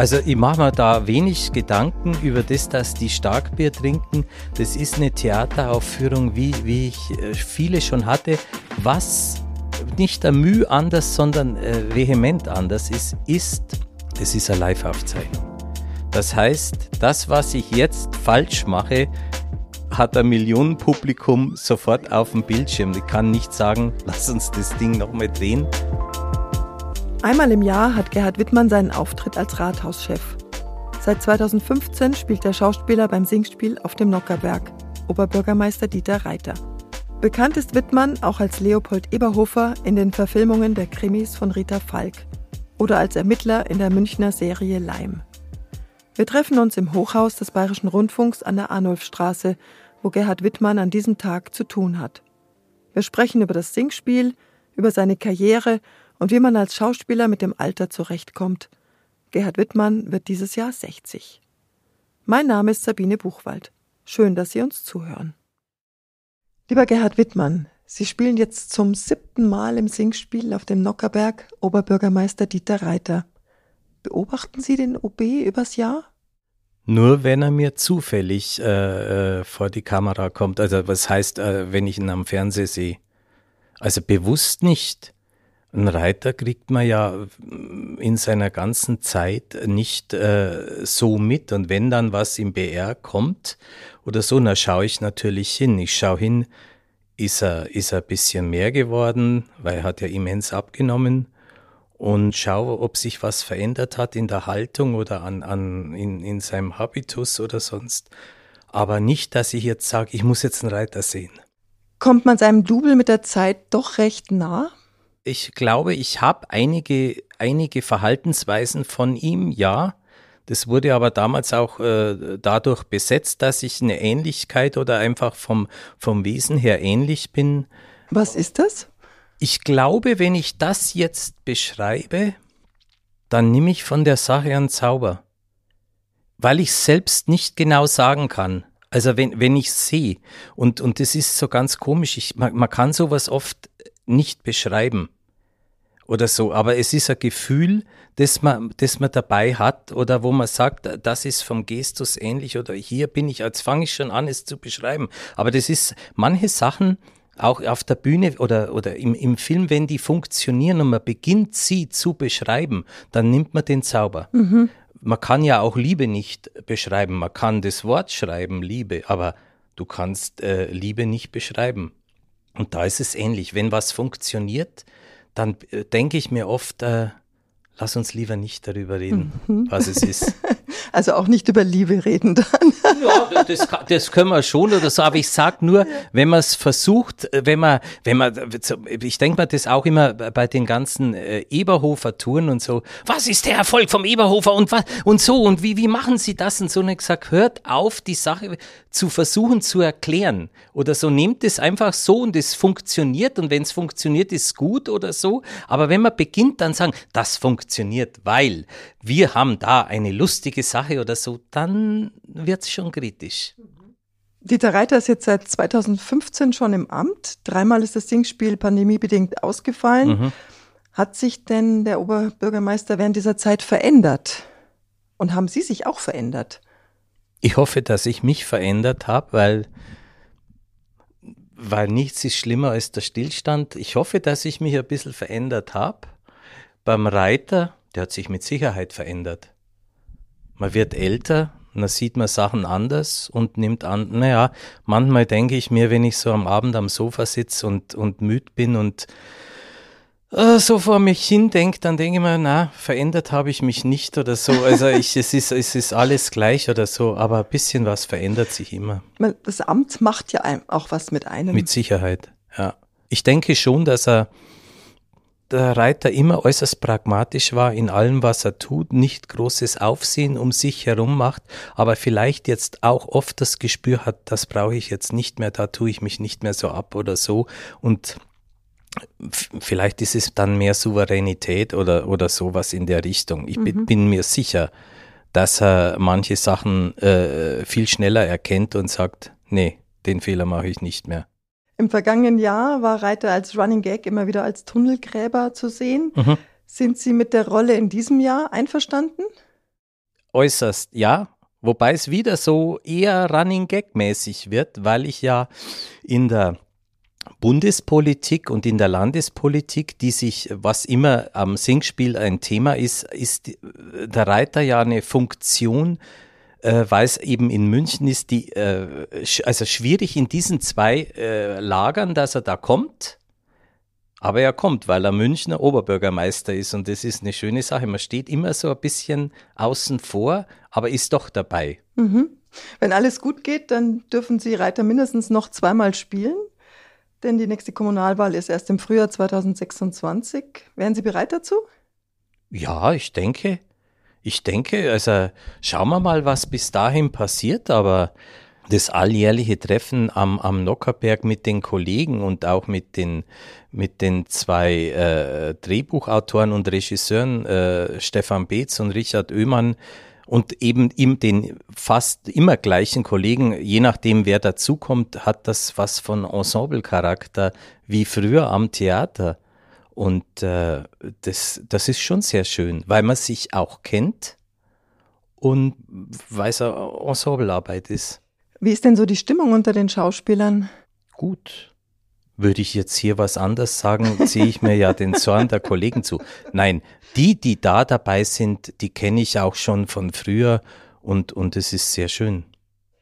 Also ich mache mir da wenig Gedanken über das, dass die Starkbier trinken. Das ist eine Theateraufführung, wie, wie ich äh, viele schon hatte. Was nicht der Mühe anders, sondern äh, vehement anders ist, ist, es ist eine Live-Aufzeichnung. Das heißt, das, was ich jetzt falsch mache, hat ein Millionenpublikum sofort auf dem Bildschirm. Ich kann nicht sagen, lass uns das Ding nochmal drehen. Einmal im Jahr hat Gerhard Wittmann seinen Auftritt als Rathauschef. Seit 2015 spielt der Schauspieler beim Singspiel auf dem Nockerberg, Oberbürgermeister Dieter Reiter. Bekannt ist Wittmann auch als Leopold Eberhofer in den Verfilmungen der Krimis von Rita Falk oder als Ermittler in der Münchner Serie Leim. Wir treffen uns im Hochhaus des Bayerischen Rundfunks an der Arnulfstraße, wo Gerhard Wittmann an diesem Tag zu tun hat. Wir sprechen über das Singspiel, über seine Karriere und wie man als Schauspieler mit dem Alter zurechtkommt. Gerhard Wittmann wird dieses Jahr 60. Mein Name ist Sabine Buchwald. Schön, dass Sie uns zuhören. Lieber Gerhard Wittmann, Sie spielen jetzt zum siebten Mal im Singspiel auf dem Nockerberg Oberbürgermeister Dieter Reiter. Beobachten Sie den OB übers Jahr? Nur wenn er mir zufällig äh, äh, vor die Kamera kommt. Also was heißt, äh, wenn ich ihn am Fernsehen sehe? Also bewusst nicht. Ein Reiter kriegt man ja in seiner ganzen Zeit nicht äh, so mit. Und wenn dann was im BR kommt oder so, dann schaue ich natürlich hin. Ich schaue hin, ist er, ist er ein bisschen mehr geworden, weil er hat ja immens abgenommen und schaue, ob sich was verändert hat in der Haltung oder an, an, in, in seinem Habitus oder sonst. Aber nicht, dass ich jetzt sage, ich muss jetzt einen Reiter sehen. Kommt man seinem Double mit der Zeit doch recht nah? Ich glaube, ich habe einige, einige Verhaltensweisen von ihm, ja. Das wurde aber damals auch äh, dadurch besetzt, dass ich eine Ähnlichkeit oder einfach vom, vom Wesen her ähnlich bin. Was ist das? Ich glaube, wenn ich das jetzt beschreibe, dann nehme ich von der Sache einen Zauber. Weil ich selbst nicht genau sagen kann. Also wenn, wenn ich sehe, und, und das ist so ganz komisch, ich, man, man kann sowas oft nicht beschreiben oder so, aber es ist ein Gefühl, das man, das man dabei hat oder wo man sagt, das ist vom Gestus ähnlich oder hier bin ich, jetzt fange ich schon an, es zu beschreiben. Aber das ist manche Sachen, auch auf der Bühne oder, oder im, im Film, wenn die funktionieren und man beginnt sie zu beschreiben, dann nimmt man den Zauber. Mhm. Man kann ja auch Liebe nicht beschreiben, man kann das Wort schreiben, Liebe, aber du kannst äh, Liebe nicht beschreiben. Und da ist es ähnlich. Wenn was funktioniert, dann äh, denke ich mir oft, äh, lass uns lieber nicht darüber reden, mhm. was es ist. Also auch nicht über Liebe reden dann. Ja, das, das können wir schon oder so, aber ich sage nur, wenn man es versucht, wenn man, wenn man, ich denke mir das auch immer bei den ganzen äh, Eberhofer Touren und so, was ist der Erfolg vom Eberhofer und was und so und wie, wie machen Sie das und so und ich sage, hört auf, die Sache zu versuchen zu erklären oder so, nehmt es einfach so und es funktioniert und wenn es funktioniert, ist gut oder so, aber wenn man beginnt dann sagen, das funktioniert, weil wir haben da eine lustige Sache oder so, dann wird es schon kritisch. Dieter Reiter ist jetzt seit 2015 schon im Amt. Dreimal ist das Singspiel pandemiebedingt ausgefallen. Mhm. Hat sich denn der Oberbürgermeister während dieser Zeit verändert? Und haben Sie sich auch verändert? Ich hoffe, dass ich mich verändert habe, weil, weil nichts ist schlimmer als der Stillstand. Ich hoffe, dass ich mich ein bisschen verändert habe. Beim Reiter der hat sich mit Sicherheit verändert. Man wird älter, dann sieht man Sachen anders und nimmt an, naja, manchmal denke ich mir, wenn ich so am Abend am Sofa sitze und, und müde bin und äh, so vor mich hin denke, dann denke ich mir, na, verändert habe ich mich nicht oder so. Also ich, es, ist, es ist alles gleich oder so, aber ein bisschen was verändert sich immer. Das Amt macht ja auch was mit einem. Mit Sicherheit, ja. Ich denke schon, dass er der Reiter immer äußerst pragmatisch war in allem, was er tut, nicht großes Aufsehen um sich herum macht, aber vielleicht jetzt auch oft das Gespür hat, das brauche ich jetzt nicht mehr, da tue ich mich nicht mehr so ab oder so und vielleicht ist es dann mehr Souveränität oder, oder sowas in der Richtung. Ich mhm. bin mir sicher, dass er manche Sachen äh, viel schneller erkennt und sagt, nee, den Fehler mache ich nicht mehr. Im vergangenen Jahr war Reiter als Running Gag immer wieder als Tunnelgräber zu sehen. Mhm. Sind Sie mit der Rolle in diesem Jahr einverstanden? äußerst, ja. Wobei es wieder so eher Running Gag mäßig wird, weil ich ja in der Bundespolitik und in der Landespolitik, die sich, was immer am Singspiel ein Thema ist, ist der Reiter ja eine Funktion, äh, weil es eben in München ist, die, äh, also schwierig in diesen zwei äh, Lagern, dass er da kommt. Aber er kommt, weil er Münchner Oberbürgermeister ist und das ist eine schöne Sache. Man steht immer so ein bisschen außen vor, aber ist doch dabei. Mhm. Wenn alles gut geht, dann dürfen Sie Reiter mindestens noch zweimal spielen, denn die nächste Kommunalwahl ist erst im Frühjahr 2026. Wären Sie bereit dazu? Ja, ich denke. Ich denke, also schauen wir mal, was bis dahin passiert, aber das alljährliche Treffen am, am Nockerberg mit den Kollegen und auch mit den, mit den zwei äh, Drehbuchautoren und Regisseuren, äh, Stefan Beetz und Richard Oehmann, und eben ihm den fast immer gleichen Kollegen, je nachdem wer dazukommt, hat das was von Ensemble-Charakter wie früher am Theater. Und äh, das, das ist schon sehr schön, weil man sich auch kennt und weil es eine Ensemblearbeit ist. Wie ist denn so die Stimmung unter den Schauspielern? Gut. Würde ich jetzt hier was anders sagen, ziehe ich mir ja den Zorn der Kollegen zu. Nein, die, die da dabei sind, die kenne ich auch schon von früher und, und es ist sehr schön.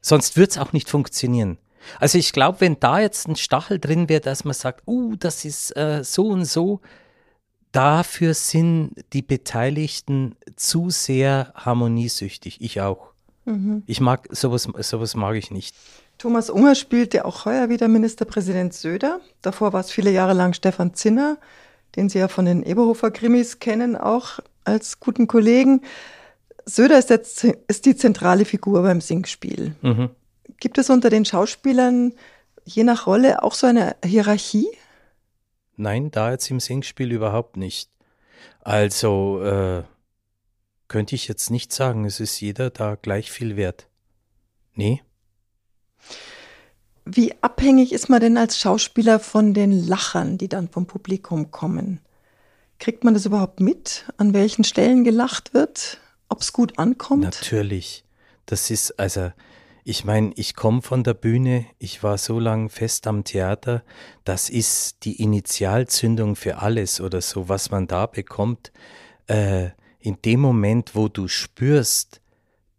Sonst wird es auch nicht funktionieren. Also ich glaube, wenn da jetzt ein Stachel drin wäre, dass man sagt, uh, das ist äh, so und so, dafür sind die Beteiligten zu sehr harmoniesüchtig. Ich auch. Mhm. Ich mag sowas, sowas mag ich nicht. Thomas Unger spielte auch heuer wieder Ministerpräsident Söder. Davor war es viele Jahre lang Stefan Zinner, den Sie ja von den Eberhofer-Krimis kennen, auch als guten Kollegen. Söder ist, jetzt, ist die zentrale Figur beim Singspiel. Mhm. Gibt es unter den Schauspielern je nach Rolle auch so eine Hierarchie? Nein, da jetzt im Singspiel überhaupt nicht. Also, äh, könnte ich jetzt nicht sagen, es ist jeder da gleich viel wert. Nee. Wie abhängig ist man denn als Schauspieler von den Lachern, die dann vom Publikum kommen? Kriegt man das überhaupt mit, an welchen Stellen gelacht wird, ob es gut ankommt? Natürlich. Das ist, also, ich meine, ich komme von der Bühne, ich war so lang fest am Theater, das ist die Initialzündung für alles oder so, was man da bekommt. Äh, in dem Moment, wo du spürst,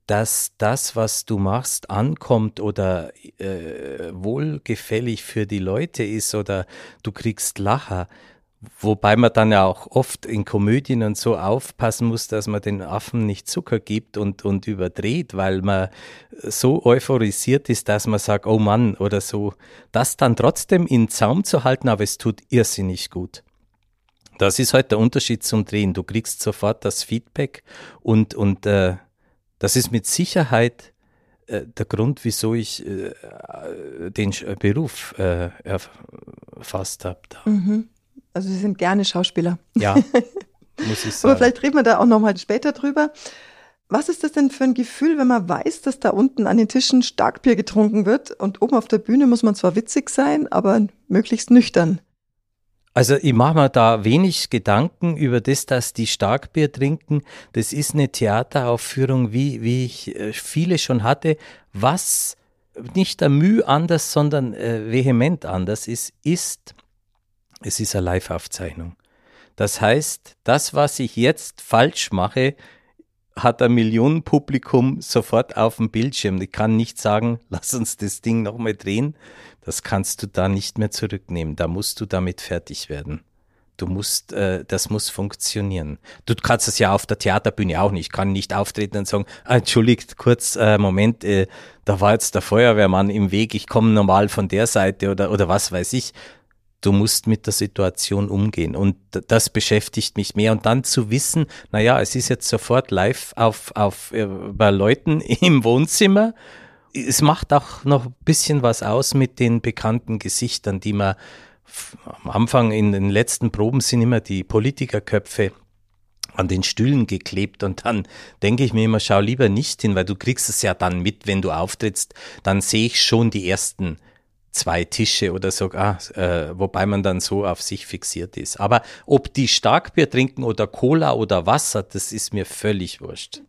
dass das, was du machst, ankommt oder äh, wohlgefällig für die Leute ist oder du kriegst Lacher, wobei man dann ja auch oft in Komödien und so aufpassen muss, dass man den Affen nicht Zucker gibt und, und überdreht, weil man so euphorisiert ist, dass man sagt, oh Mann oder so, das dann trotzdem in Zaum zu halten, aber es tut irrsinnig gut. Das ist halt der Unterschied zum Drehen. Du kriegst sofort das Feedback und, und äh, das ist mit Sicherheit äh, der Grund, wieso ich äh, den Beruf äh, erfasst habe. Mhm. Also Sie sind gerne Schauspieler. Ja, muss ich sagen. Aber vielleicht reden wir da auch nochmal später drüber. Was ist das denn für ein Gefühl, wenn man weiß, dass da unten an den Tischen Starkbier getrunken wird und oben auf der Bühne muss man zwar witzig sein, aber möglichst nüchtern? Also ich mache mir da wenig Gedanken über das, dass die Starkbier trinken. Das ist eine Theateraufführung, wie, wie ich äh, viele schon hatte, was nicht der Mühe anders, sondern äh, vehement anders ist, ist, es ist eine Live-Aufzeichnung. Das heißt, das, was ich jetzt falsch mache, hat ein Millionenpublikum sofort auf dem Bildschirm. Ich kann nicht sagen, lass uns das Ding nochmal drehen. Das kannst du da nicht mehr zurücknehmen. Da musst du damit fertig werden. Du musst, äh, das muss funktionieren. Du kannst es ja auf der Theaterbühne auch nicht. Ich kann nicht auftreten und sagen, ah, entschuldigt, kurz, äh, Moment, äh, da war jetzt der Feuerwehrmann im Weg, ich komme normal von der Seite oder, oder was weiß ich du musst mit der Situation umgehen. Und das beschäftigt mich mehr. Und dann zu wissen, naja, es ist jetzt sofort live auf, auf, äh, bei Leuten im Wohnzimmer. Es macht auch noch ein bisschen was aus mit den bekannten Gesichtern, die man am Anfang in den letzten Proben sind immer die Politikerköpfe an den Stühlen geklebt und dann denke ich mir immer, schau lieber nicht hin, weil du kriegst es ja dann mit, wenn du auftrittst, dann sehe ich schon die ersten zwei Tische oder sogar, äh, wobei man dann so auf sich fixiert ist. Aber ob die Starkbier trinken oder Cola oder Wasser, das ist mir völlig wurscht.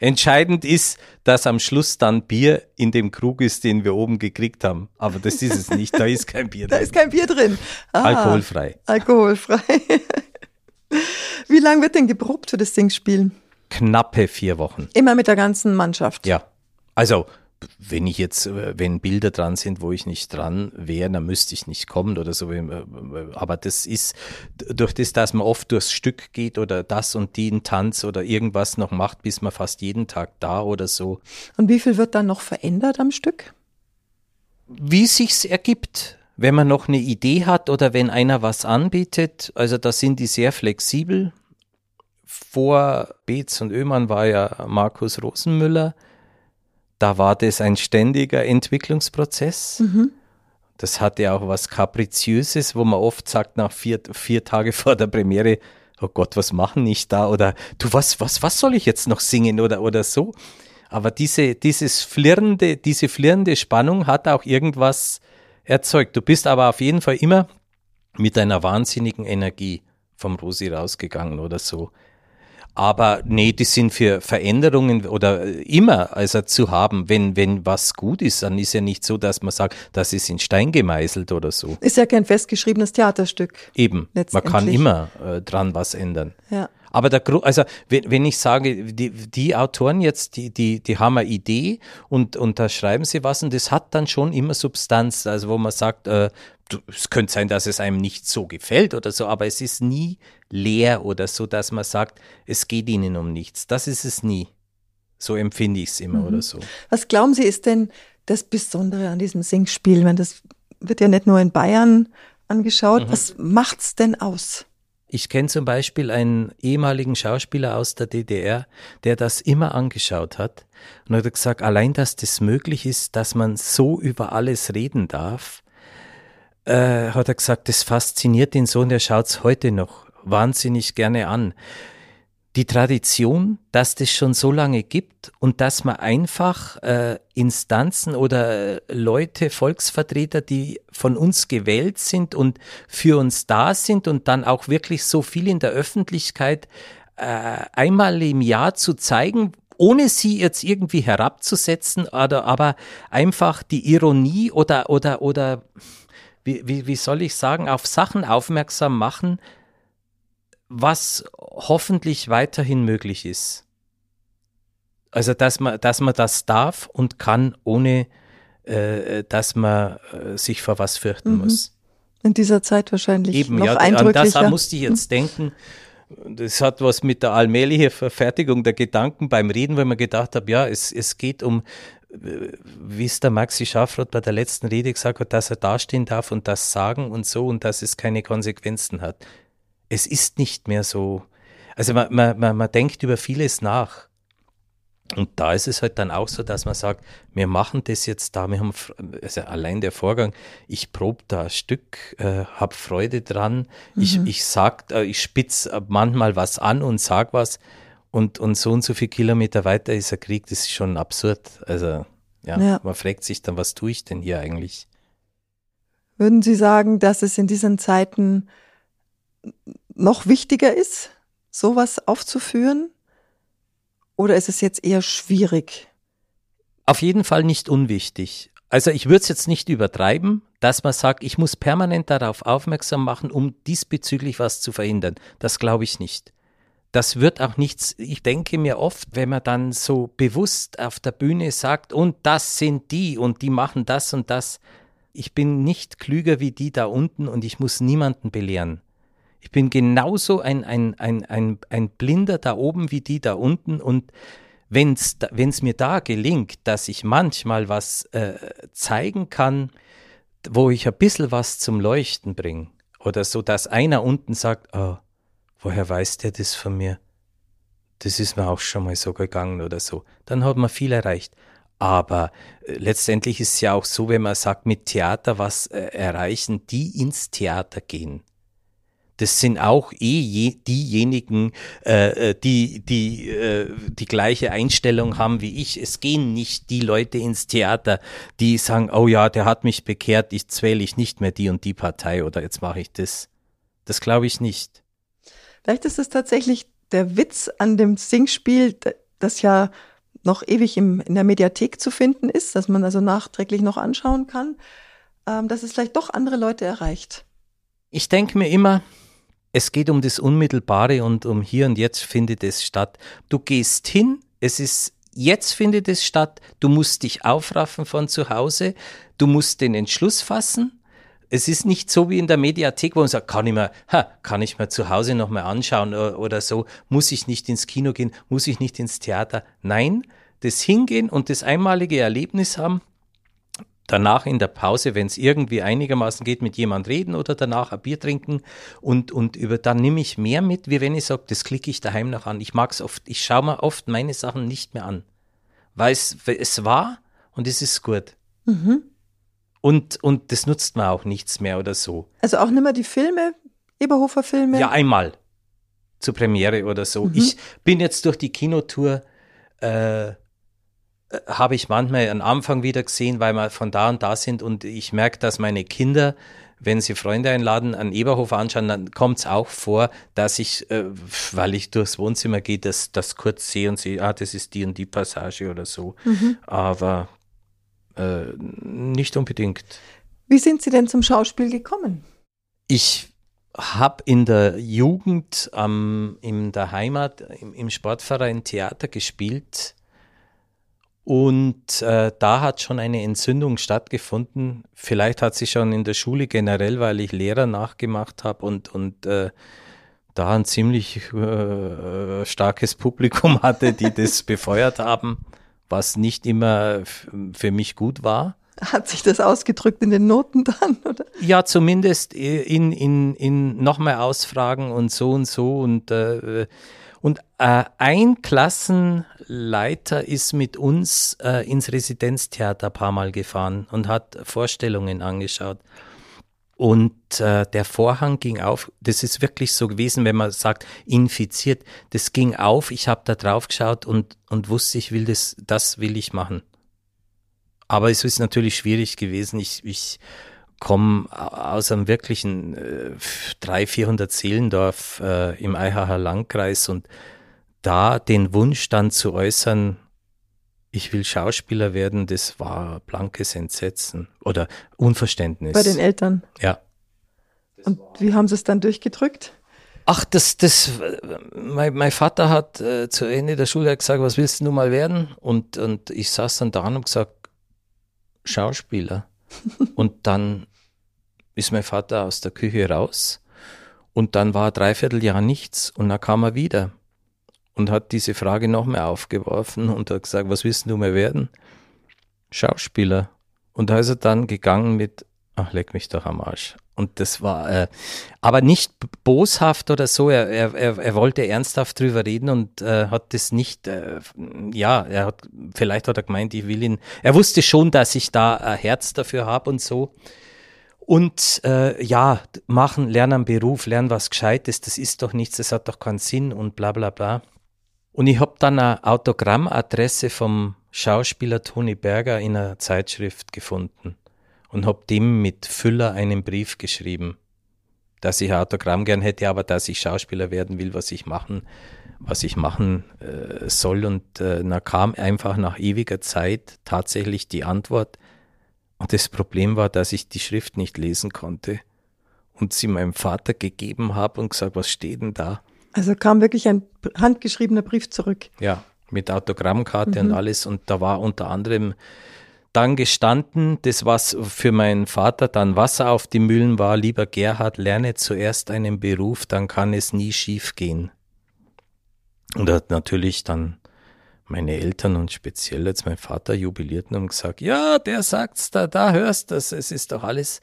Entscheidend ist, dass am Schluss dann Bier in dem Krug ist, den wir oben gekriegt haben. Aber das ist es nicht. Da ist kein Bier drin. Da ist kein Bier drin. Ah, alkoholfrei. Alkoholfrei. Wie lange wird denn geprobt für das Singspiel? Knappe vier Wochen. Immer mit der ganzen Mannschaft. Ja. Also wenn ich jetzt, äh, wenn Bilder dran sind, wo ich nicht dran wäre, dann müsste ich nicht kommen oder so. Äh, aber das ist durch das, dass man oft durchs Stück geht oder das und den Tanz oder irgendwas noch macht, bis man fast jeden Tag da oder so. Und wie viel wird dann noch verändert am Stück? Wie sich's ergibt. Wenn man noch eine Idee hat oder wenn einer was anbietet, also da sind die sehr flexibel. Vor Beetz und Öhmann war ja Markus Rosenmüller da war das ein ständiger Entwicklungsprozess. Mhm. Das hatte auch was Kapriziöses, wo man oft sagt, nach vier, vier Tage vor der Premiere, oh Gott, was machen ich da? Oder du, was, was, was soll ich jetzt noch singen oder, oder so? Aber diese, dieses flirrende, diese flirrende Spannung hat auch irgendwas erzeugt. Du bist aber auf jeden Fall immer mit einer wahnsinnigen Energie vom Rosi rausgegangen oder so. Aber nee, die sind für Veränderungen oder immer also zu haben. Wenn, wenn was gut ist, dann ist ja nicht so, dass man sagt, das ist in Stein gemeißelt oder so. Ist ja kein festgeschriebenes Theaterstück. Eben. Man kann immer äh, dran was ändern. Ja. Aber der also wenn, wenn ich sage, die, die Autoren jetzt, die, die, die haben eine Idee und, und da schreiben sie was und das hat dann schon immer Substanz, also wo man sagt, äh, es könnte sein, dass es einem nicht so gefällt oder so, aber es ist nie leer oder so, dass man sagt, es geht ihnen um nichts. Das ist es nie. So empfinde ich es immer mhm. oder so. Was glauben Sie, ist denn das Besondere an diesem Singspiel? Wenn das wird ja nicht nur in Bayern angeschaut. Mhm. Was macht's denn aus? Ich kenne zum Beispiel einen ehemaligen Schauspieler aus der DDR, der das immer angeschaut hat und hat gesagt, allein, dass das möglich ist, dass man so über alles reden darf, äh, hat er gesagt, das fasziniert ihn so und er schaut es heute noch wahnsinnig gerne an. Die Tradition, dass das schon so lange gibt und dass man einfach äh, Instanzen oder Leute, Volksvertreter, die von uns gewählt sind und für uns da sind und dann auch wirklich so viel in der Öffentlichkeit äh, einmal im Jahr zu zeigen, ohne sie jetzt irgendwie herabzusetzen, oder, aber einfach die Ironie oder, oder, oder wie, wie, wie soll ich sagen, auf Sachen aufmerksam machen, was hoffentlich weiterhin möglich ist. Also, dass man, dass man das darf und kann, ohne äh, dass man äh, sich vor was fürchten mhm. muss. In dieser Zeit wahrscheinlich Eben, noch ja, eindrücklicher. An das musste ich jetzt denken. Das hat was mit der allmählichen Verfertigung der Gedanken beim Reden, weil man gedacht habe, ja, es, es geht um wie es der Maxi Schafroth bei der letzten Rede gesagt hat, dass er dastehen darf und das sagen und so und dass es keine Konsequenzen hat. Es ist nicht mehr so. Also man, man, man denkt über vieles nach. Und da ist es halt dann auch so, dass man sagt, wir machen das jetzt da, wir haben, also allein der Vorgang, ich probe da ein Stück, äh, habe Freude dran, mhm. ich, ich sag, äh, ich spitz manchmal was an und sag was, und, und so und so viele Kilometer weiter ist der Krieg, das ist schon absurd. Also, ja, ja, man fragt sich dann, was tue ich denn hier eigentlich? Würden Sie sagen, dass es in diesen Zeiten noch wichtiger ist, sowas aufzuführen? Oder ist es jetzt eher schwierig? Auf jeden Fall nicht unwichtig. Also ich würde es jetzt nicht übertreiben, dass man sagt, ich muss permanent darauf aufmerksam machen, um diesbezüglich was zu verhindern. Das glaube ich nicht das wird auch nichts, ich denke mir oft, wenn man dann so bewusst auf der Bühne sagt, und das sind die und die machen das und das, ich bin nicht klüger wie die da unten und ich muss niemanden belehren. Ich bin genauso ein, ein, ein, ein, ein Blinder da oben wie die da unten und wenn es mir da gelingt, dass ich manchmal was äh, zeigen kann, wo ich ein bisschen was zum Leuchten bringe oder so, dass einer unten sagt, oh, woher weiß der das von mir? Das ist mir auch schon mal so gegangen oder so. Dann hat man viel erreicht. Aber äh, letztendlich ist es ja auch so, wenn man sagt, mit Theater was äh, erreichen, die ins Theater gehen. Das sind auch eh je, diejenigen, äh, äh die die äh, die gleiche Einstellung haben wie ich. Es gehen nicht die Leute ins Theater, die sagen, oh ja, der hat mich bekehrt, jetzt wähle ich nicht mehr die und die Partei oder jetzt mache ich das. Das glaube ich nicht. Vielleicht ist es tatsächlich der Witz an dem Singspiel, das ja noch ewig im, in der Mediathek zu finden ist, dass man also nachträglich noch anschauen kann, ähm, dass es vielleicht doch andere Leute erreicht. Ich denke mir immer, es geht um das Unmittelbare und um hier und jetzt findet es statt. Du gehst hin, es ist jetzt findet es statt, du musst dich aufraffen von zu Hause, du musst den Entschluss fassen. Es ist nicht so wie in der Mediathek, wo man sagt, kann ich mir, ha, kann ich mir zu Hause nochmal anschauen oder so, muss ich nicht ins Kino gehen, muss ich nicht ins Theater. Nein, das Hingehen und das einmalige Erlebnis haben, danach in der Pause, wenn es irgendwie einigermaßen geht, mit jemand reden oder danach ein Bier trinken und, und über dann nehme ich mehr mit, wie wenn ich sage, das klicke ich daheim noch an. Ich mag es oft, ich schaue mir oft meine Sachen nicht mehr an. Weil es, es war und es ist gut. Mhm. Und, und das nutzt man auch nichts mehr oder so. Also auch nicht mehr die Filme, Eberhofer Filme? Ja, einmal zur Premiere oder so. Mhm. Ich bin jetzt durch die Kinotour äh, habe ich manchmal am Anfang wieder gesehen, weil wir von da und da sind und ich merke, dass meine Kinder, wenn sie Freunde einladen, an Eberhof anschauen, dann kommt es auch vor, dass ich, äh, weil ich durchs Wohnzimmer gehe, das, das kurz sehe und sehe, ah, das ist die und die Passage oder so. Mhm. Aber äh, nicht unbedingt. Wie sind Sie denn zum Schauspiel gekommen? Ich habe in der Jugend ähm, in der Heimat im, im Sportverein Theater gespielt und äh, da hat schon eine Entzündung stattgefunden. Vielleicht hat sie schon in der Schule generell, weil ich Lehrer nachgemacht habe und, und äh, da ein ziemlich äh, starkes Publikum hatte, die das befeuert haben, was nicht immer für mich gut war. Hat sich das ausgedrückt in den Noten dann, oder? Ja, zumindest in, in, in noch mehr Ausfragen und so und so und äh, und äh, ein Klassenleiter ist mit uns äh, ins Residenztheater ein paar Mal gefahren und hat Vorstellungen angeschaut. Und äh, der Vorhang ging auf. Das ist wirklich so gewesen, wenn man sagt, infiziert. Das ging auf. Ich habe da drauf geschaut und, und wusste, ich will das, das will ich machen. Aber es ist natürlich schwierig gewesen. Ich, ich komme aus einem wirklichen äh, 300, 400 Seelendorf äh, im Eihacher Landkreis und da den Wunsch dann zu äußern, ich will Schauspieler werden, das war blankes Entsetzen oder Unverständnis. Bei den Eltern? Ja. Und wie haben sie es dann durchgedrückt? Ach, das, das, mein, mein Vater hat äh, zu Ende der Schule gesagt, was willst du mal werden? Und, und ich saß dann da und gesagt, Schauspieler. Und dann ist mein Vater aus der Küche raus und dann war dreiviertel Jahr nichts und dann kam er wieder und hat diese Frage noch mehr aufgeworfen und hat gesagt, was willst du mehr werden? Schauspieler. Und da ist er dann gegangen mit, ach, leck mich doch am Arsch. Und das war, äh, aber nicht boshaft oder so. Er, er, er, wollte ernsthaft drüber reden und äh, hat das nicht, äh, ja, er hat, vielleicht hat er gemeint, ich will ihn, er wusste schon, dass ich da ein Herz dafür habe und so. Und äh, ja, machen, lernen einen Beruf, lernen was Gescheites, das ist doch nichts, das hat doch keinen Sinn und bla bla bla. Und ich habe dann eine Autogrammadresse vom Schauspieler Toni Berger in einer Zeitschrift gefunden und habe dem mit Füller einen Brief geschrieben, dass ich ein Autogramm gern hätte, aber dass ich Schauspieler werden will, was ich machen, was ich machen äh, soll. Und äh, da kam einfach nach ewiger Zeit tatsächlich die Antwort, und das Problem war, dass ich die Schrift nicht lesen konnte und sie meinem Vater gegeben habe und gesagt, was steht denn da? Also kam wirklich ein handgeschriebener Brief zurück. Ja, mit Autogrammkarte mhm. und alles. Und da war unter anderem dann gestanden, das was für meinen Vater dann Wasser auf die Mühlen war, lieber Gerhard, lerne zuerst einen Beruf, dann kann es nie schief gehen. Und hat natürlich dann meine Eltern und speziell jetzt mein Vater jubilierten und gesagt, ja, der sagt's da, da hörst das, es ist doch alles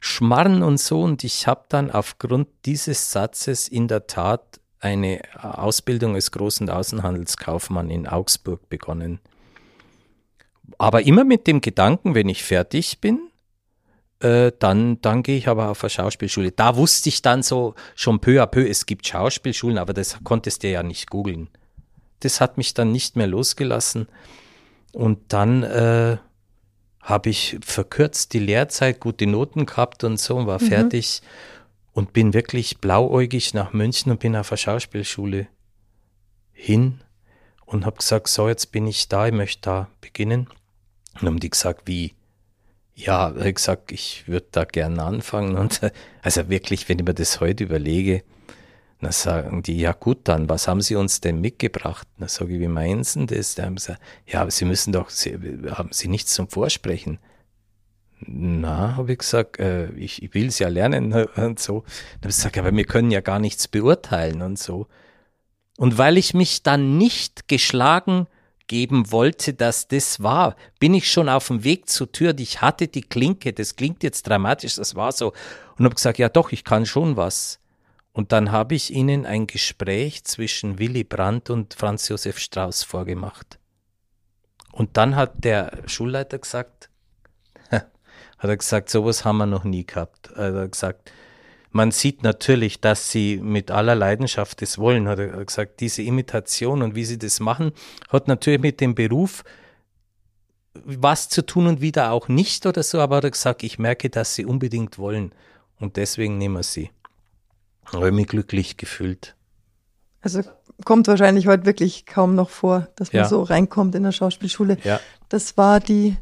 Schmarren und so. Und ich habe dann aufgrund dieses Satzes in der Tat eine Ausbildung als großen Außenhandelskaufmann in Augsburg begonnen. Aber immer mit dem Gedanken, wenn ich fertig bin, äh, dann, dann gehe ich aber auf eine Schauspielschule. Da wusste ich dann so schon peu à peu, es gibt Schauspielschulen, aber das konntest du ja nicht googeln das hat mich dann nicht mehr losgelassen. Und dann äh, habe ich verkürzt die Lehrzeit, gute Noten gehabt und so und war mhm. fertig und bin wirklich blauäugig nach München und bin auf eine Schauspielschule hin. und habe gesagt, so, jetzt bin ich da, ich möchte da beginnen. Und haben die gesagt, wie? Ja, ich gesagt, ich würde da gerne anfangen. Und also wirklich, wenn ich mir das heute überlege, dann sagen die, ja gut, dann, was haben Sie uns denn mitgebracht? Dann sage ich, wie meinen Sie das? Da haben sie gesagt, ja, aber Sie müssen doch, Sie, haben Sie nichts zum Vorsprechen? Na, habe ich gesagt, äh, ich, ich will es ja lernen und so. Dann habe ich gesagt, aber wir können ja gar nichts beurteilen und so. Und weil ich mich dann nicht geschlagen geben wollte, dass das war, bin ich schon auf dem Weg zur Tür. Ich hatte die Klinke, das klingt jetzt dramatisch, das war so. Und habe gesagt, ja doch, ich kann schon was. Und dann habe ich ihnen ein Gespräch zwischen Willy Brandt und Franz Josef Strauß vorgemacht. Und dann hat der Schulleiter gesagt, hat er gesagt, sowas haben wir noch nie gehabt. Er hat gesagt, man sieht natürlich, dass sie mit aller Leidenschaft das wollen, hat er gesagt. Diese Imitation und wie sie das machen, hat natürlich mit dem Beruf was zu tun und wieder auch nicht oder so, aber hat er gesagt, ich merke, dass sie unbedingt wollen und deswegen nehmen wir sie. Habe mich glücklich gefühlt. Also kommt wahrscheinlich heute wirklich kaum noch vor, dass man ja. so reinkommt in der Schauspielschule. Ja. Das war die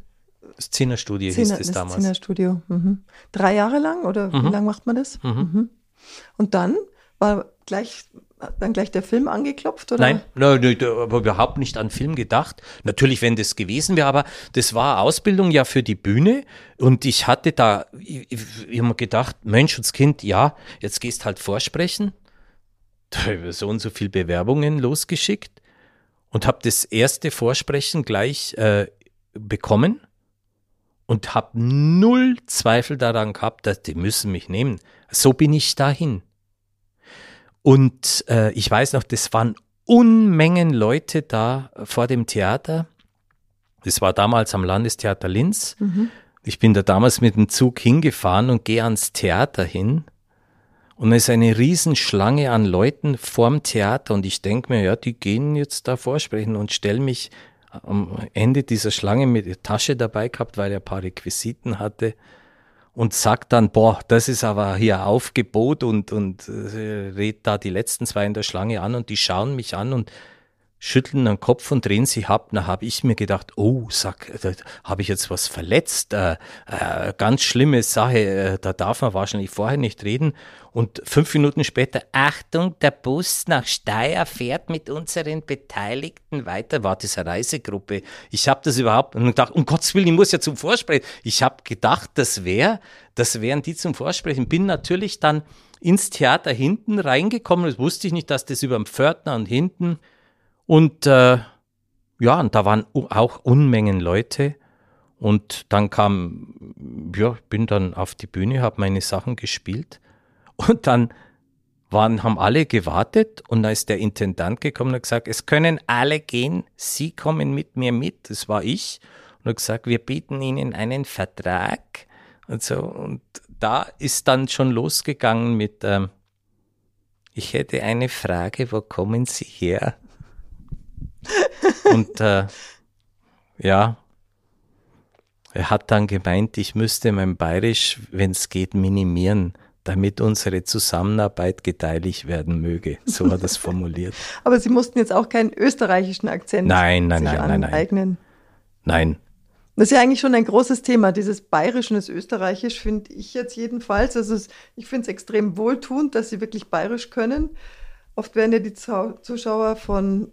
Szenerstudie Szene, hieß es damals. Szenerstudio. Mhm. Drei Jahre lang oder mhm. wie lange macht man das? Mhm. mhm. Und dann war gleich dann gleich der Film angeklopft? Oder? Nein, nein, nein, aber überhaupt nicht an Film gedacht. Natürlich, wenn das gewesen wäre, aber das war Ausbildung ja für die Bühne und ich hatte da ich, ich immer gedacht, Mensch und Kind, ja, jetzt gehst halt vorsprechen. Da habe so und so viele Bewerbungen losgeschickt und habe das erste Vorsprechen gleich äh, bekommen und habe null Zweifel daran gehabt, dass die müssen mich nehmen. So bin ich dahin. Und äh, ich weiß noch, das waren Unmengen Leute da vor dem Theater. Das war damals am Landestheater Linz. Mhm. Ich bin da damals mit dem Zug hingefahren und gehe ans Theater hin. Und es ist eine Riesenschlange an Leuten vorm Theater und ich denke mir, ja, die gehen jetzt da vorsprechen und stelle mich am Ende dieser Schlange mit der Tasche dabei gehabt, weil er ein paar Requisiten hatte und sagt dann, boah, das ist aber hier Aufgebot und, und äh, redet da die letzten zwei in der Schlange an und die schauen mich an und schütteln den Kopf und drehen sich ab. Da habe ich mir gedacht, oh, sag, habe ich jetzt was verletzt? Äh, äh, ganz schlimme Sache, äh, da darf man wahrscheinlich vorher nicht reden. Und fünf Minuten später, Achtung, der Bus nach Steyr fährt mit unseren Beteiligten weiter. War das eine Reisegruppe? Ich habe das überhaupt und gedacht, um Gottes Willen, ich muss ja zum Vorsprechen. Ich habe gedacht, das wäre, das wären die zum Vorsprechen. Bin natürlich dann ins Theater hinten reingekommen. Das wusste ich nicht, dass das über dem Pförtner und hinten und äh, ja, und da waren auch Unmengen Leute. Und dann kam, ja, bin dann auf die Bühne, habe meine Sachen gespielt. Und dann waren, haben alle gewartet und da ist der Intendant gekommen und hat gesagt, es können alle gehen, Sie kommen mit mir mit. Das war ich. Und hat gesagt, wir bieten Ihnen einen Vertrag. Und so. Und da ist dann schon losgegangen mit, ähm, ich hätte eine Frage, wo kommen Sie her? Und äh, ja, er hat dann gemeint, ich müsste mein Bayerisch, wenn es geht, minimieren, damit unsere Zusammenarbeit gedeihlich werden möge. So hat er es formuliert. Aber Sie mussten jetzt auch keinen österreichischen Akzent nein, nein, sich nein, aneignen. Nein. Nein. Das ist ja eigentlich schon ein großes Thema, dieses Bayerisch und das Österreichisch, finde ich jetzt jedenfalls. Also es, ich finde es extrem wohltuend, dass Sie wirklich Bayerisch können. Oft werden ja die Zuschauer von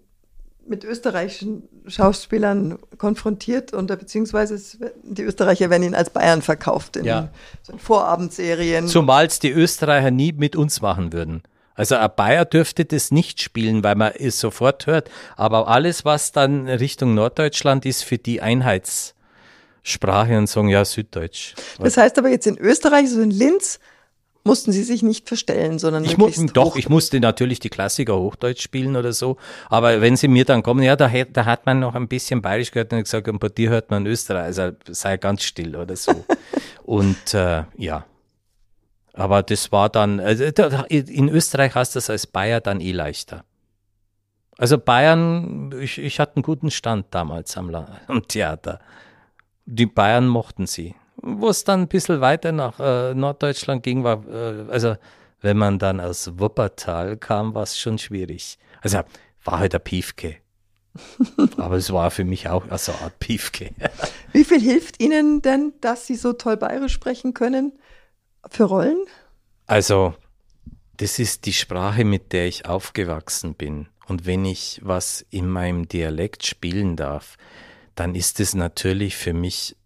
mit österreichischen Schauspielern konfrontiert und beziehungsweise die Österreicher werden ihn als Bayern verkauft in, ja. so in Vorabendserien. Zumal es die Österreicher nie mit uns machen würden. Also ein Bayer dürfte das nicht spielen, weil man es sofort hört. Aber alles, was dann Richtung Norddeutschland ist, für die Einheitssprache und sagen ja Süddeutsch. Das heißt aber jetzt in Österreich, so in Linz, mussten sie sich nicht verstellen, sondern ich mu Doch, ich musste natürlich die Klassiker Hochdeutsch spielen oder so. Aber wenn sie mir dann kommen, ja, da, da hat man noch ein bisschen bayerisch gehört und gesagt, und bei dir hört man Österreich, also sei ganz still oder so. und äh, ja. Aber das war dann, also, in Österreich hast du das als Bayer dann eh leichter. Also Bayern, ich, ich hatte einen guten Stand damals am, am Theater. Die Bayern mochten sie wo es dann ein bisschen weiter nach äh, Norddeutschland ging, war, äh, also wenn man dann aus Wuppertal kam, war es schon schwierig. Also war halt der Piefke. Aber es war für mich auch so eine Art Piefke. Wie viel hilft Ihnen denn, dass Sie so toll bayerisch sprechen können für Rollen? Also, das ist die Sprache, mit der ich aufgewachsen bin. Und wenn ich was in meinem Dialekt spielen darf, dann ist es natürlich für mich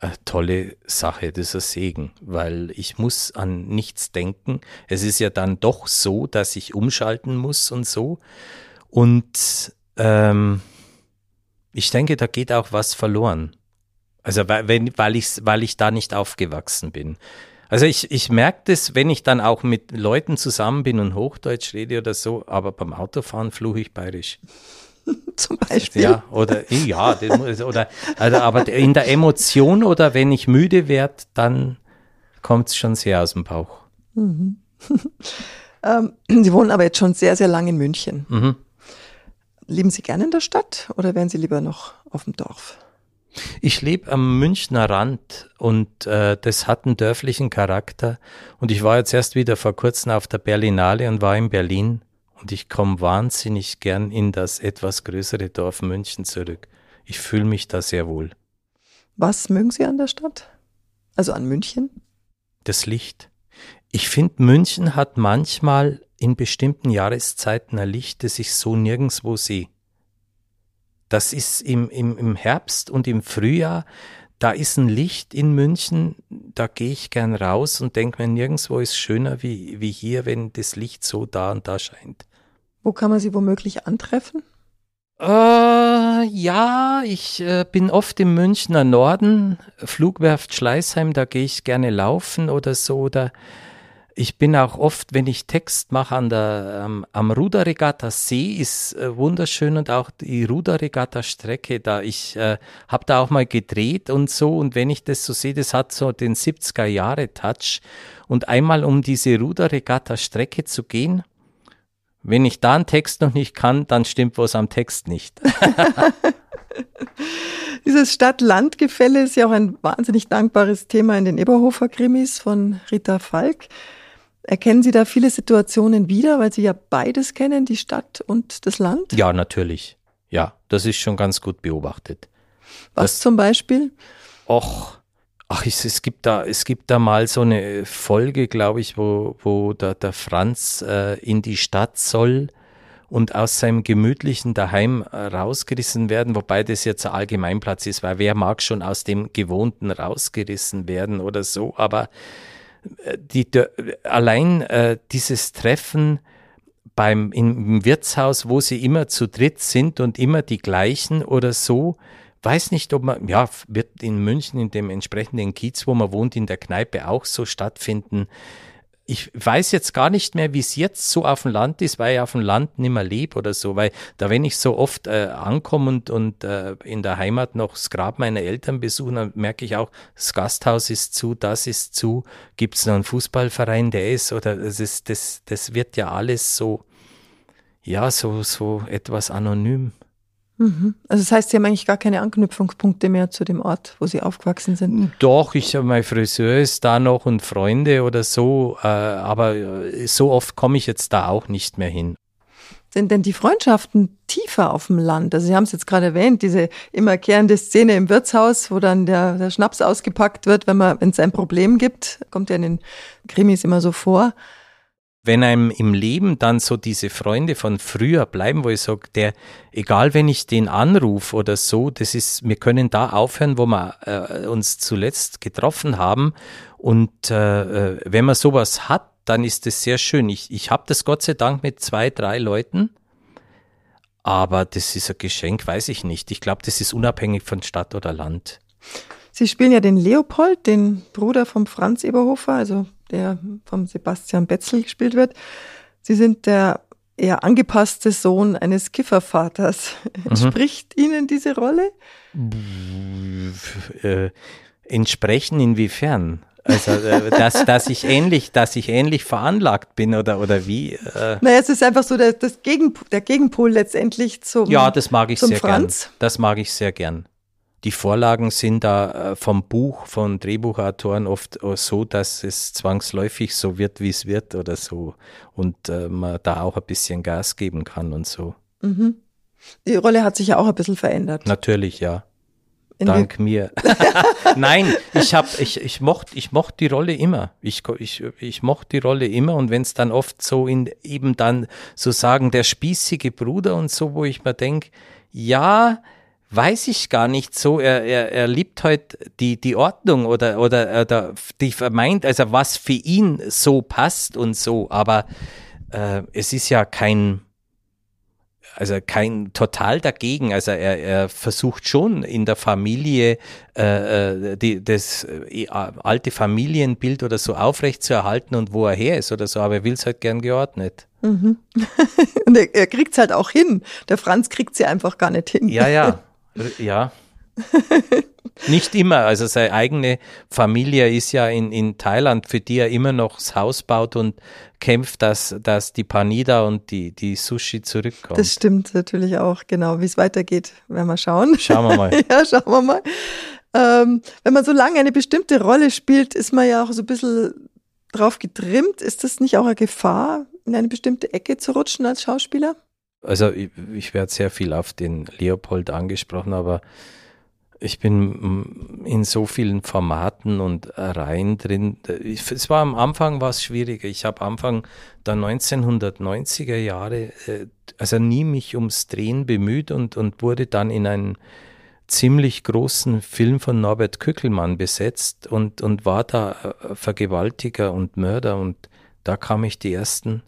eine tolle Sache, das ist ein Segen, weil ich muss an nichts denken. Es ist ja dann doch so, dass ich umschalten muss und so. Und ähm, ich denke, da geht auch was verloren. Also weil, weil, ich, weil ich da nicht aufgewachsen bin. Also ich, ich merke das, wenn ich dann auch mit Leuten zusammen bin und Hochdeutsch rede oder so, aber beim Autofahren fluche ich bayerisch. Zum Beispiel. Ja, oder ja, das, oder also, aber in der Emotion oder wenn ich müde werde, dann kommt es schon sehr aus dem Bauch. Mhm. ähm, Sie wohnen aber jetzt schon sehr, sehr lange in München. Mhm. Leben Sie gerne in der Stadt oder wären Sie lieber noch auf dem Dorf? Ich lebe am Münchner Rand und äh, das hat einen dörflichen Charakter. Und ich war jetzt erst wieder vor kurzem auf der Berlinale und war in Berlin. Und ich komme wahnsinnig gern in das etwas größere Dorf München zurück. Ich fühle mich da sehr wohl. Was mögen Sie an der Stadt? Also an München? Das Licht. Ich finde, München hat manchmal in bestimmten Jahreszeiten ein Licht, das ich so nirgendwo sehe. Das ist im, im, im Herbst und im Frühjahr, da ist ein Licht in München, da gehe ich gern raus und denke mir, nirgendwo ist schöner wie, wie hier, wenn das Licht so da und da scheint. Wo kann man sie womöglich antreffen? Äh, ja, ich äh, bin oft im Münchner Norden, Flugwerft Schleißheim, da gehe ich gerne laufen oder so. Oder ich bin auch oft, wenn ich Text mache, an der, ähm, am Ruderregatta See ist äh, wunderschön und auch die Ruderregatta Strecke da. Ich äh, habe da auch mal gedreht und so und wenn ich das so sehe, das hat so den 70er Jahre Touch und einmal um diese Ruderregatta Strecke zu gehen, wenn ich da einen Text noch nicht kann, dann stimmt was am Text nicht. Dieses Stadt-Land-Gefälle ist ja auch ein wahnsinnig dankbares Thema in den Eberhofer-Krimis von Rita Falk. Erkennen Sie da viele Situationen wieder, weil Sie ja beides kennen, die Stadt und das Land? Ja, natürlich. Ja, das ist schon ganz gut beobachtet. Was das, zum Beispiel? Och, ach, es, es, gibt da, es gibt da mal so eine Folge, glaube ich, wo, wo der, der Franz äh, in die Stadt soll und aus seinem gemütlichen Daheim äh, rausgerissen werden, wobei das jetzt ein Allgemeinplatz ist, weil wer mag schon aus dem Gewohnten rausgerissen werden oder so, aber die, die, allein äh, dieses Treffen beim im Wirtshaus, wo sie immer zu dritt sind und immer die gleichen oder so, weiß nicht, ob man, ja, wird in München in dem entsprechenden Kiez, wo man wohnt, in der Kneipe auch so stattfinden ich weiß jetzt gar nicht mehr, wie es jetzt so auf dem Land ist, weil ich auf dem Land nicht mehr lebe oder so, weil da, wenn ich so oft äh, ankomme und, und äh, in der Heimat noch das Grab meiner Eltern besuche, dann merke ich auch, das Gasthaus ist zu, das ist zu, gibt es noch einen Fußballverein, der ist, oder das ist, das, das wird ja alles so, ja, so, so etwas anonym. Mhm. Also das heißt, Sie haben eigentlich gar keine Anknüpfungspunkte mehr zu dem Ort, wo Sie aufgewachsen sind? Doch, ich habe mein Friseur ist da noch und Freunde oder so, äh, aber äh, so oft komme ich jetzt da auch nicht mehr hin. Sind denn die Freundschaften tiefer auf dem Land? Also Sie haben es jetzt gerade erwähnt, diese immerkehrende Szene im Wirtshaus, wo dann der, der Schnaps ausgepackt wird, wenn man, wenn es ein Problem gibt, kommt ja in den Krimis immer so vor wenn einem im Leben dann so diese Freunde von früher bleiben, wo ich sage, der, egal wenn ich den anrufe oder so, das ist, wir können da aufhören, wo wir äh, uns zuletzt getroffen haben. Und äh, äh wenn man sowas hat, dann ist das sehr schön. Ich, ich habe das Gott sei Dank mit zwei, drei Leuten. Aber das ist ein Geschenk, weiß ich nicht. Ich glaube, das ist unabhängig von Stadt oder Land. Sie spielen ja den Leopold, den Bruder von Franz Eberhofer, also der vom Sebastian Betzel gespielt wird. Sie sind der eher angepasste Sohn eines Kiffervaters. Mhm. Entspricht Ihnen diese Rolle? Äh, entsprechen inwiefern? Also, äh, dass, dass, ich ähnlich, dass ich ähnlich veranlagt bin oder, oder wie? Äh. Naja, es ist einfach so der, das Gegen, der Gegenpol letztendlich zum Ja, das mag ich sehr Franz. gern. Das mag ich sehr gern die Vorlagen sind da äh, vom Buch, von Drehbuchautoren oft äh, so, dass es zwangsläufig so wird, wie es wird oder so. Und äh, man da auch ein bisschen Gas geben kann und so. Mhm. Die Rolle hat sich ja auch ein bisschen verändert. Natürlich, ja. Dank mir. Nein, ich hab, ich, ich mochte, ich mochte die Rolle immer. Ich, ich, ich mochte die Rolle immer und wenn es dann oft so in eben dann so sagen, der spießige Bruder und so, wo ich mir denke, ja, weiß ich gar nicht so. Er, er, er liebt halt die, die Ordnung oder, oder, oder die vermeint, also was für ihn so passt und so, aber äh, es ist ja kein also kein total dagegen. Also er, er versucht schon in der Familie äh, äh die, das äh, alte Familienbild oder so aufrecht zu erhalten und wo er her ist oder so, aber er will es halt gern geordnet. Mhm. und er, er kriegt es halt auch hin. Der Franz kriegt sie einfach gar nicht hin. Ja, ja, ja. Nicht immer. Also seine eigene Familie ist ja in, in Thailand, für die er immer noch das Haus baut und kämpft, dass, dass die Panida und die, die Sushi zurückkommen. Das stimmt natürlich auch, genau. Wie es weitergeht, werden wir schauen. Schauen wir mal. ja, schauen wir mal. Ähm, wenn man so lange eine bestimmte Rolle spielt, ist man ja auch so ein bisschen drauf getrimmt. Ist das nicht auch eine Gefahr, in eine bestimmte Ecke zu rutschen als Schauspieler? Also ich, ich werde sehr viel auf den Leopold angesprochen, aber ich bin in so vielen Formaten und Reihen drin. Es war am Anfang was schwieriger. Ich habe Anfang der 1990er Jahre, äh, also nie mich ums Drehen bemüht und, und wurde dann in einen ziemlich großen Film von Norbert Kückelmann besetzt und, und war da äh, Vergewaltiger und Mörder und da kam ich die ersten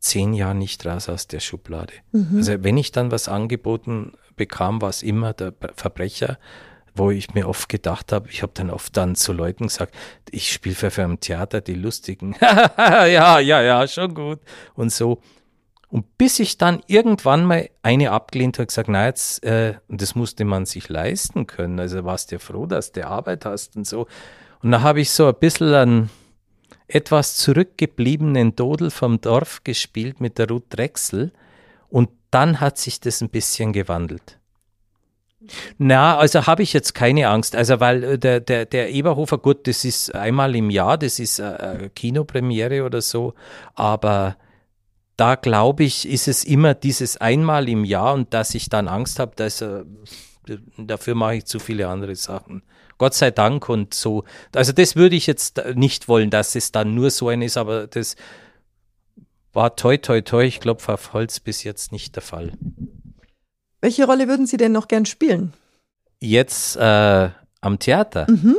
zehn Jahre nicht raus aus der Schublade. Mhm. Also wenn ich dann was angeboten bekam, war es immer der Verbrecher, wo ich mir oft gedacht habe, ich habe dann oft dann zu Leuten gesagt, ich spiele für, für ein Theater die Lustigen. ja, ja, ja, schon gut. Und so. Und bis ich dann irgendwann mal eine abgelehnt habe, gesagt, na jetzt, äh, das musste man sich leisten können. Also warst du ja froh, dass du Arbeit hast und so. Und da habe ich so ein bisschen einen etwas zurückgebliebenen Dodel vom Dorf gespielt mit der Ruth Drechsel. Und dann hat sich das ein bisschen gewandelt. Na, also habe ich jetzt keine Angst. Also, weil äh, der, der, der Eberhofer, gut, das ist einmal im Jahr, das ist eine äh, Kinopremiere oder so, aber da glaube ich, ist es immer dieses einmal im Jahr und dass ich dann Angst habe, dass äh, dafür mache ich zu viele andere Sachen. Gott sei Dank und so. Also das würde ich jetzt nicht wollen, dass es dann nur so ein ist, aber das war toi toi toi, ich klopfe auf Holz bis jetzt nicht der Fall. Welche Rolle würden Sie denn noch gern spielen? Jetzt äh, am Theater. Mhm.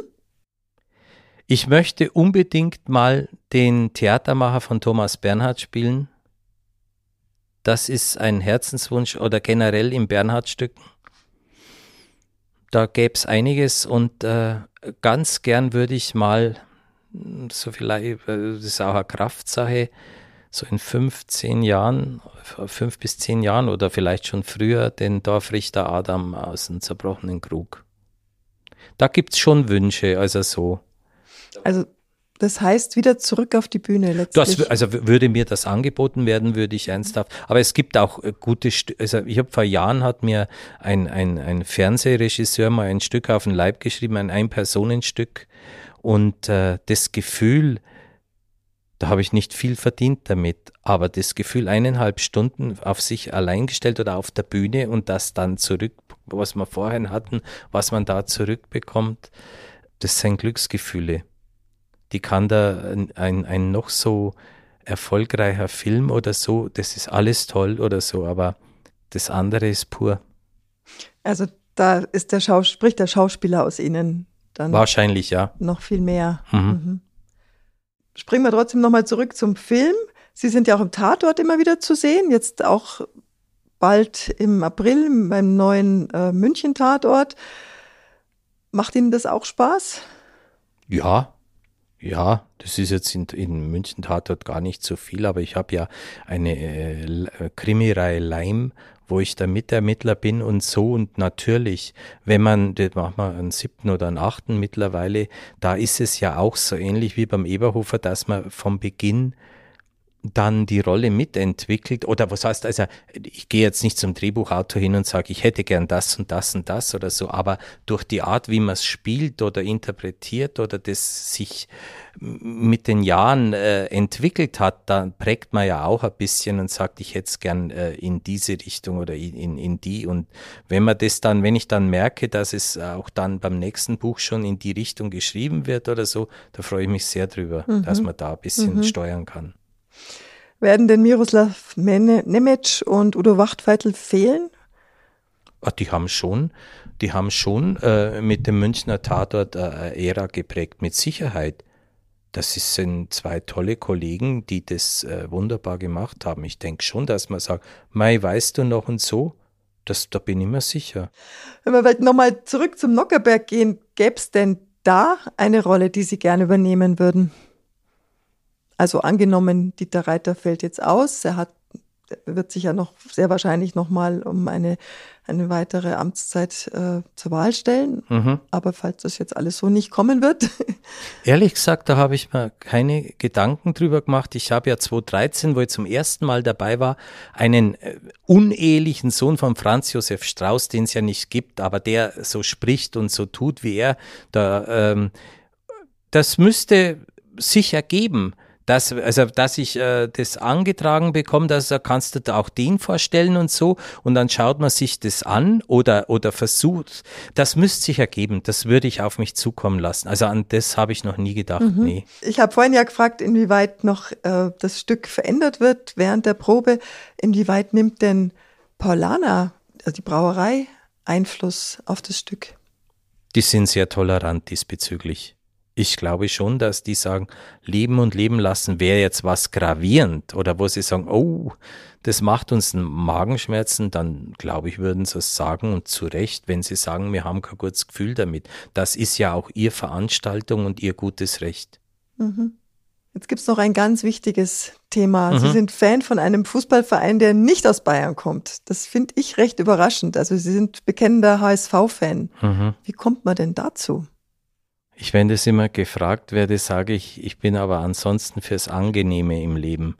Ich möchte unbedingt mal den Theatermacher von Thomas Bernhard spielen. Das ist ein Herzenswunsch oder generell im Bernhard-Stücken. Da gäbe es einiges und äh, ganz gern würde ich mal, so vielleicht, äh, das ist auch eine Kraftsache, so in fünf, zehn Jahren, fünf bis zehn Jahren oder vielleicht schon früher den Dorfrichter Adam aus dem zerbrochenen Krug. Da gibt es schon Wünsche, also so. Also das heißt, wieder zurück auf die Bühne letztlich. Das, also würde mir das angeboten werden, würde ich ernsthaft. Aber es gibt auch äh, gute, St also ich habe vor Jahren hat mir ein, ein, ein Fernsehregisseur mal ein Stück auf den Leib geschrieben, ein Ein-Personenstück. Und äh, das Gefühl, da habe ich nicht viel verdient damit, aber das Gefühl, eineinhalb Stunden auf sich allein gestellt oder auf der Bühne und das dann zurück, was wir vorhin hatten, was man da zurückbekommt, das sind Glücksgefühle. Die kann da ein, ein, ein noch so erfolgreicher Film oder so, das ist alles toll oder so, aber das andere ist pur. Also da ist der Schaus spricht der Schauspieler aus Ihnen dann. Wahrscheinlich, ja. Noch viel mehr. Mhm. Mhm springen wir trotzdem nochmal zurück zum Film. Sie sind ja auch im Tatort immer wieder zu sehen, jetzt auch bald im April beim neuen äh, München-Tatort. Macht Ihnen das auch Spaß? Ja, ja, das ist jetzt in, in München Tatort gar nicht so viel, aber ich habe ja eine äh, Krimireihe Leim wo ich der Mitermittler bin und so und natürlich, wenn man, das machen wir einen siebten oder einen achten mittlerweile, da ist es ja auch so ähnlich wie beim Eberhofer, dass man vom Beginn dann die Rolle mitentwickelt oder was heißt also ich gehe jetzt nicht zum Drehbuchautor hin und sage ich hätte gern das und das und das oder so aber durch die Art wie man es spielt oder interpretiert oder das sich mit den Jahren äh, entwickelt hat dann prägt man ja auch ein bisschen und sagt ich hätte es gern äh, in diese Richtung oder in, in die und wenn man das dann wenn ich dann merke dass es auch dann beim nächsten Buch schon in die Richtung geschrieben wird oder so da freue ich mich sehr drüber mhm. dass man da ein bisschen mhm. steuern kann werden denn Miroslav Nemec und Udo Wachtfeitel fehlen? Ach, die haben schon, die haben schon äh, mit dem Münchner Tatort äh, Ära geprägt, mit Sicherheit. Das sind zwei tolle Kollegen, die das äh, wunderbar gemacht haben. Ich denke schon, dass man sagt, Mai, weißt du noch und so? Das, da bin ich mir sicher. Wenn wir vielleicht nochmal zurück zum Nockerberg gehen, gäbe es denn da eine Rolle, die Sie gerne übernehmen würden? Also angenommen, Dieter Reiter fällt jetzt aus, er hat wird sich ja noch sehr wahrscheinlich noch mal um eine, eine weitere Amtszeit äh, zur Wahl stellen. Mhm. Aber falls das jetzt alles so nicht kommen wird. Ehrlich gesagt, da habe ich mir keine Gedanken drüber gemacht. Ich habe ja 2013, wo ich zum ersten Mal dabei war, einen äh, unehelichen Sohn von Franz Josef Strauß, den es ja nicht gibt, aber der so spricht und so tut wie er. Da, ähm, das müsste sich ergeben dass, also, dass ich äh, das angetragen bekomme, dass also kannst du da auch den vorstellen und so und dann schaut man sich das an oder, oder versucht, das müsste sich ergeben, das würde ich auf mich zukommen lassen. Also an das habe ich noch nie gedacht, mhm. nee. Ich habe vorhin ja gefragt, inwieweit noch äh, das Stück verändert wird während der Probe. Inwieweit nimmt denn Paulana, also die Brauerei, Einfluss auf das Stück? Die sind sehr tolerant diesbezüglich. Ich glaube schon, dass die sagen, leben und leben lassen wäre jetzt was gravierend oder wo sie sagen, oh, das macht uns Magenschmerzen, dann glaube ich, würden sie es sagen und zu Recht, wenn sie sagen, wir haben kein gutes Gefühl damit. Das ist ja auch ihr Veranstaltung und ihr gutes Recht. Mhm. Jetzt gibt es noch ein ganz wichtiges Thema. Mhm. Sie sind Fan von einem Fußballverein, der nicht aus Bayern kommt. Das finde ich recht überraschend. Also Sie sind bekennender HSV-Fan. Mhm. Wie kommt man denn dazu? Ich, wenn das immer gefragt werde, sage ich, ich bin aber ansonsten fürs Angenehme im Leben.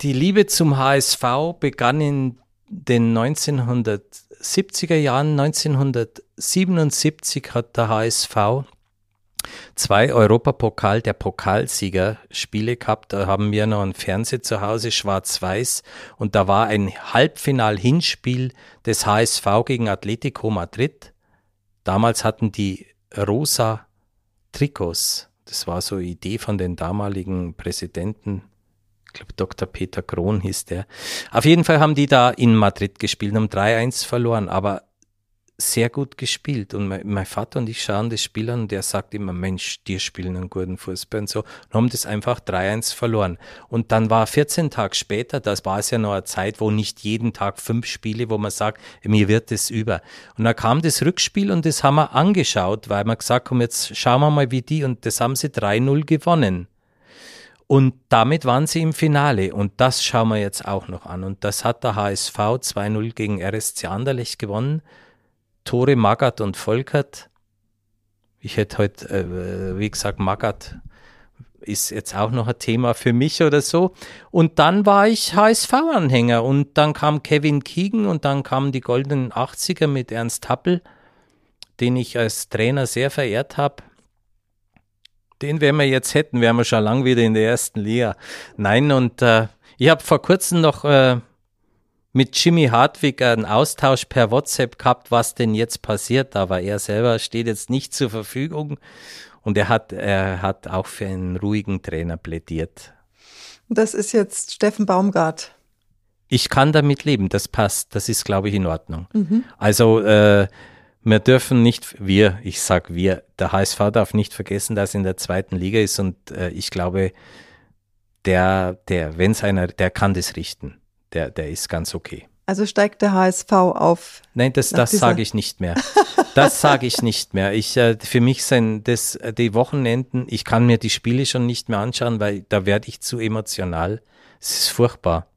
Die Liebe zum HSV begann in den 1970er Jahren. 1977 hat der HSV zwei Europapokal der Pokalsieger Spiele gehabt. Da haben wir noch ein Fernseh zu Hause, schwarz-weiß. Und da war ein Halbfinal-Hinspiel des HSV gegen Atletico Madrid. Damals hatten die rosa Trikots. Das war so eine Idee von den damaligen Präsidenten. Ich glaube, Dr. Peter Krohn hieß der. Auf jeden Fall haben die da in Madrid gespielt, um 3-1 verloren. Aber sehr gut gespielt. Und mein, mein, Vater und ich schauen das Spiel an und der sagt immer, Mensch, die spielen einen guten Fußball und so. Und haben das einfach 3-1 verloren. Und dann war 14 Tage später, das war es ja noch eine Zeit, wo nicht jeden Tag fünf Spiele, wo man sagt, mir wird es über. Und da kam das Rückspiel und das haben wir angeschaut, weil wir gesagt haben, jetzt schauen wir mal wie die und das haben sie 3-0 gewonnen. Und damit waren sie im Finale und das schauen wir jetzt auch noch an. Und das hat der HSV 2-0 gegen RSC Anderlecht gewonnen. Tore Magath und Volkert. Ich hätte heute, äh, wie gesagt, Magath ist jetzt auch noch ein Thema für mich oder so. Und dann war ich HSV-Anhänger und dann kam Kevin Keegan und dann kamen die goldenen 80er mit Ernst Happel, den ich als Trainer sehr verehrt habe. Den, wenn wir jetzt hätten, wären wir schon lang wieder in der ersten Liga. Nein, und äh, ich habe vor kurzem noch äh, mit Jimmy Hartwig einen Austausch per WhatsApp gehabt, was denn jetzt passiert, aber er selber steht jetzt nicht zur Verfügung und er hat, er hat auch für einen ruhigen Trainer plädiert. Das ist jetzt Steffen Baumgart. Ich kann damit leben, das passt, das ist, glaube ich, in Ordnung. Mhm. Also äh, wir dürfen nicht, wir, ich sag wir, der HSV darf nicht vergessen, dass er in der zweiten Liga ist und äh, ich glaube, der, der, wenn es einer, der kann das richten der, der ist ganz okay. Also steigt der HSV auf? Nein, das, das sage ich nicht mehr. Das sage ich nicht mehr. Ich, äh, für mich sind das die Wochenenden, ich kann mir die Spiele schon nicht mehr anschauen, weil da werde ich zu emotional. Es ist furchtbar.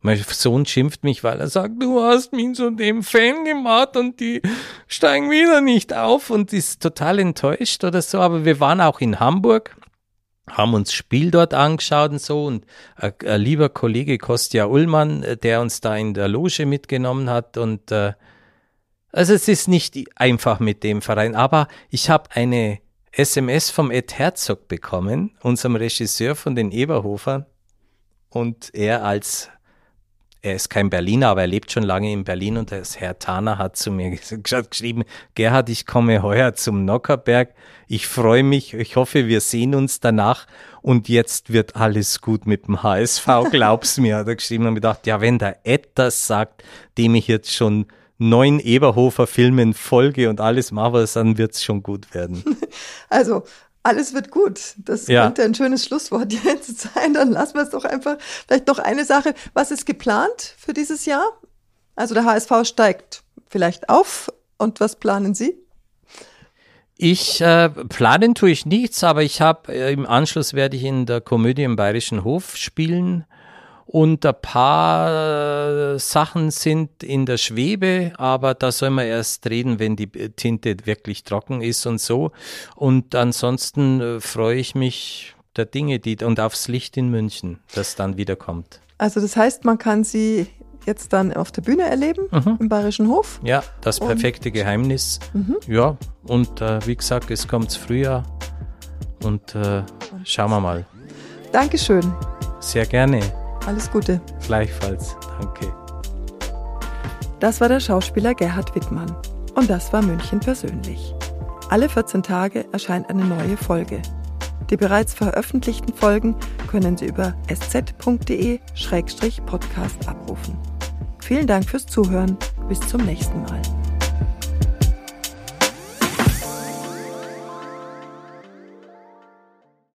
Mein Sohn schimpft mich, weil er sagt, du hast mich zu dem Fan gemacht und die steigen wieder nicht auf und ist total enttäuscht oder so. Aber wir waren auch in Hamburg haben uns Spiel dort angeschaut und so. Und ein, ein lieber Kollege Kostja Ullmann, äh, der uns da in der Loge mitgenommen hat. Und äh, also es ist nicht einfach mit dem Verein, aber ich habe eine SMS vom Ed Herzog bekommen, unserem Regisseur von den Eberhofern und er als er ist kein Berliner, aber er lebt schon lange in Berlin und das Herr Thaner hat zu mir geschrieben, Gerhard, ich komme heuer zum Nockerberg. Ich freue mich, ich hoffe, wir sehen uns danach und jetzt wird alles gut mit dem HSV, glaub's mir, hat er geschrieben und gedacht, ja, wenn der Ed das sagt, dem ich jetzt schon neun Eberhofer Filmen folge und alles mache, dann wird's schon gut werden. Also alles wird gut. Das ja. könnte ein schönes Schlusswort jetzt sein. Dann lassen wir es doch einfach. Vielleicht noch eine Sache. Was ist geplant für dieses Jahr? Also der HSV steigt vielleicht auf. Und was planen Sie? Ich äh, planen tue ich nichts, aber ich habe äh, im Anschluss werde ich in der Komödie im Bayerischen Hof spielen und ein paar äh, Sachen sind in der Schwebe, aber da soll man erst reden, wenn die Tinte wirklich trocken ist und so. Und ansonsten äh, freue ich mich der Dinge, die und aufs Licht in München, das dann wieder kommt. Also das heißt, man kann sie jetzt dann auf der Bühne erleben mhm. im Bayerischen Hof. Ja, das perfekte und Geheimnis. Mhm. Ja, und äh, wie gesagt, es kommt Frühjahr und äh, schauen wir mal. Dankeschön. Sehr gerne. Alles Gute. Gleichfalls. Danke. Das war der Schauspieler Gerhard Wittmann. Und das war München persönlich. Alle 14 Tage erscheint eine neue Folge. Die bereits veröffentlichten Folgen können Sie über sz.de-podcast abrufen. Vielen Dank fürs Zuhören. Bis zum nächsten Mal.